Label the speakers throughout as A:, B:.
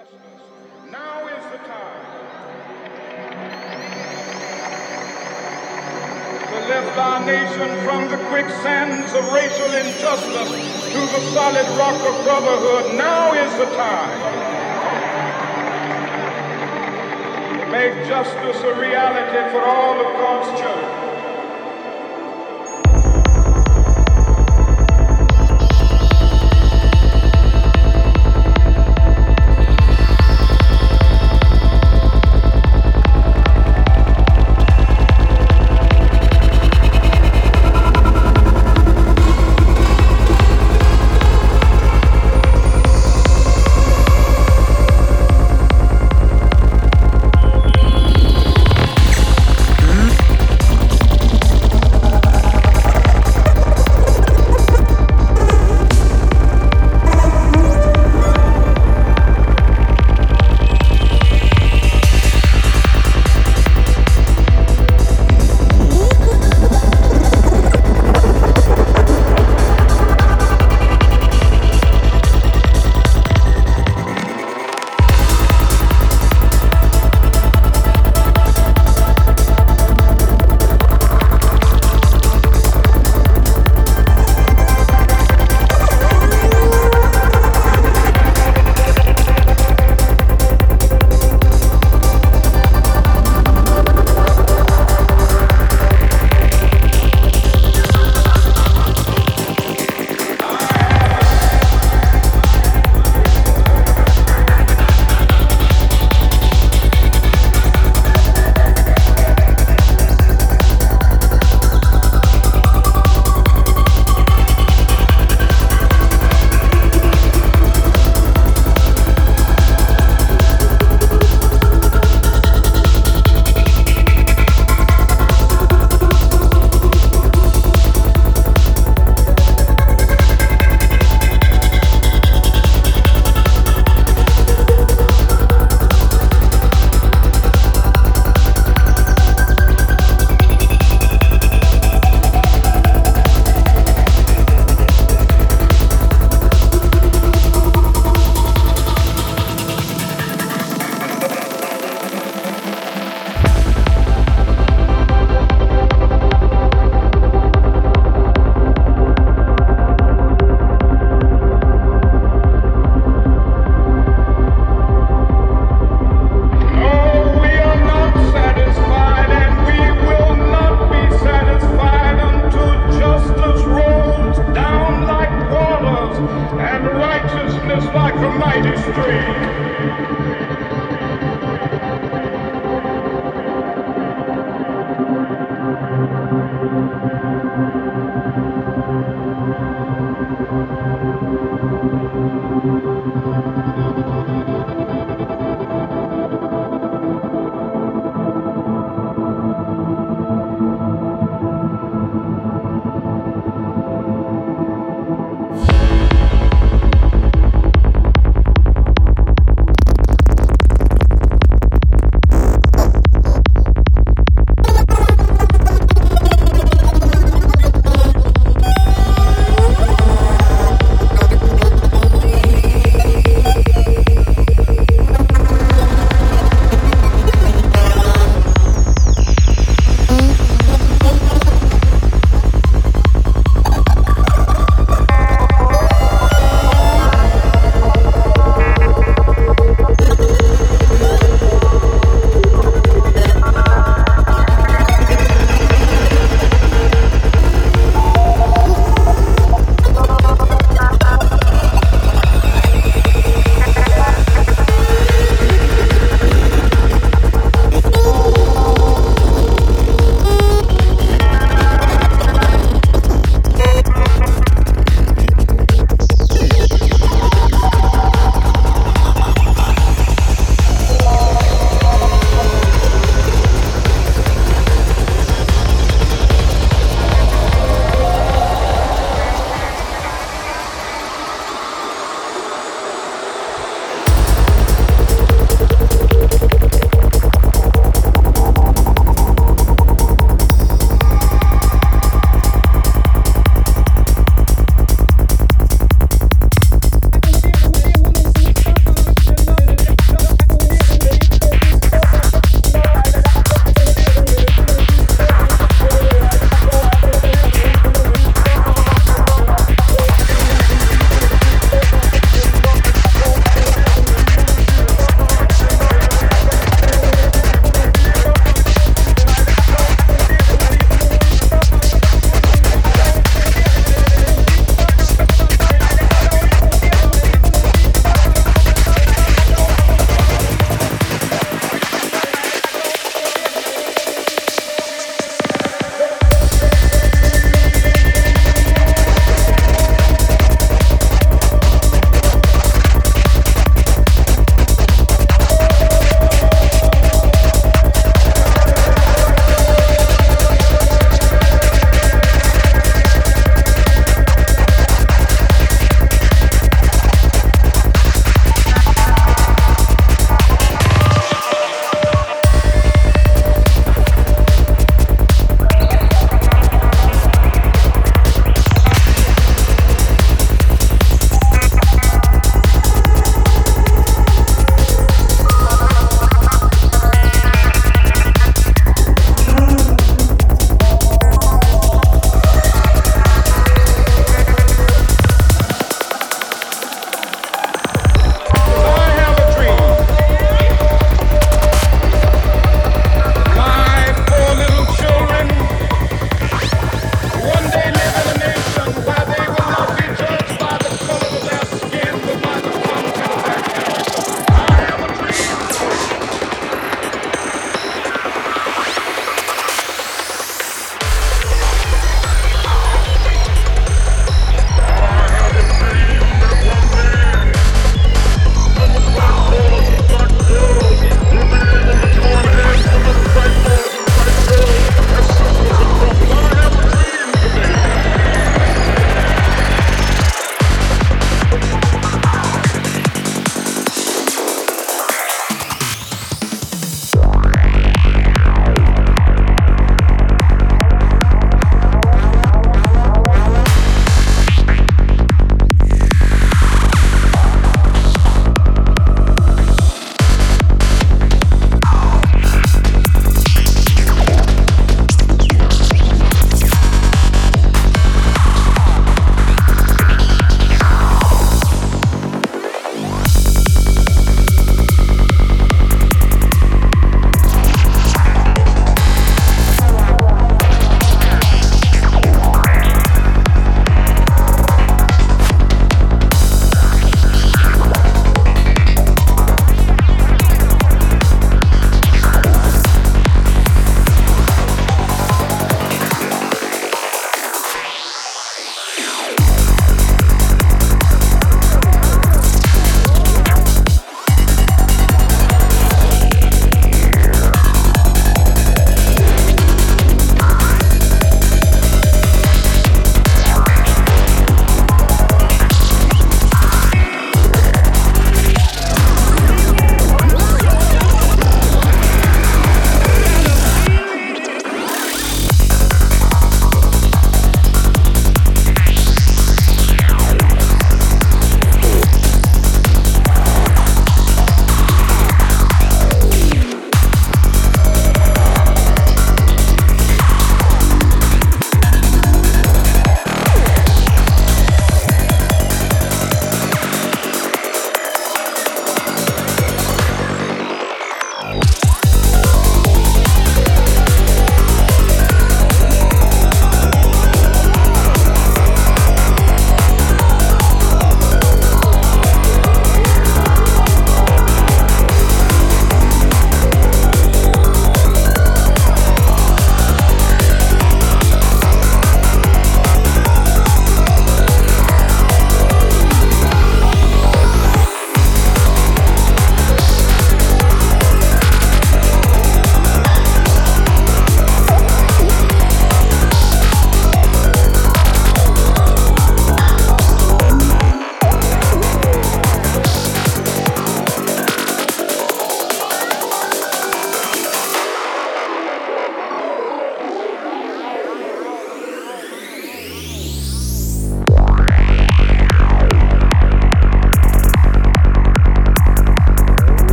A: Now is the time to lift our nation from the quicksands of racial injustice to the solid rock of brotherhood. Now is the time to make justice a reality for all of God's children.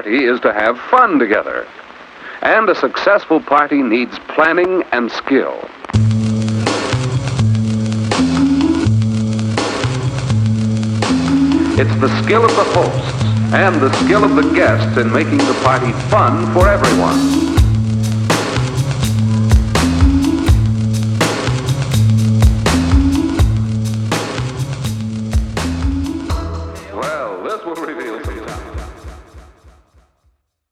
B: Party is to have fun together. And a successful party needs planning and skill. It's the skill of the hosts and the skill of the guests in making the party fun for everyone.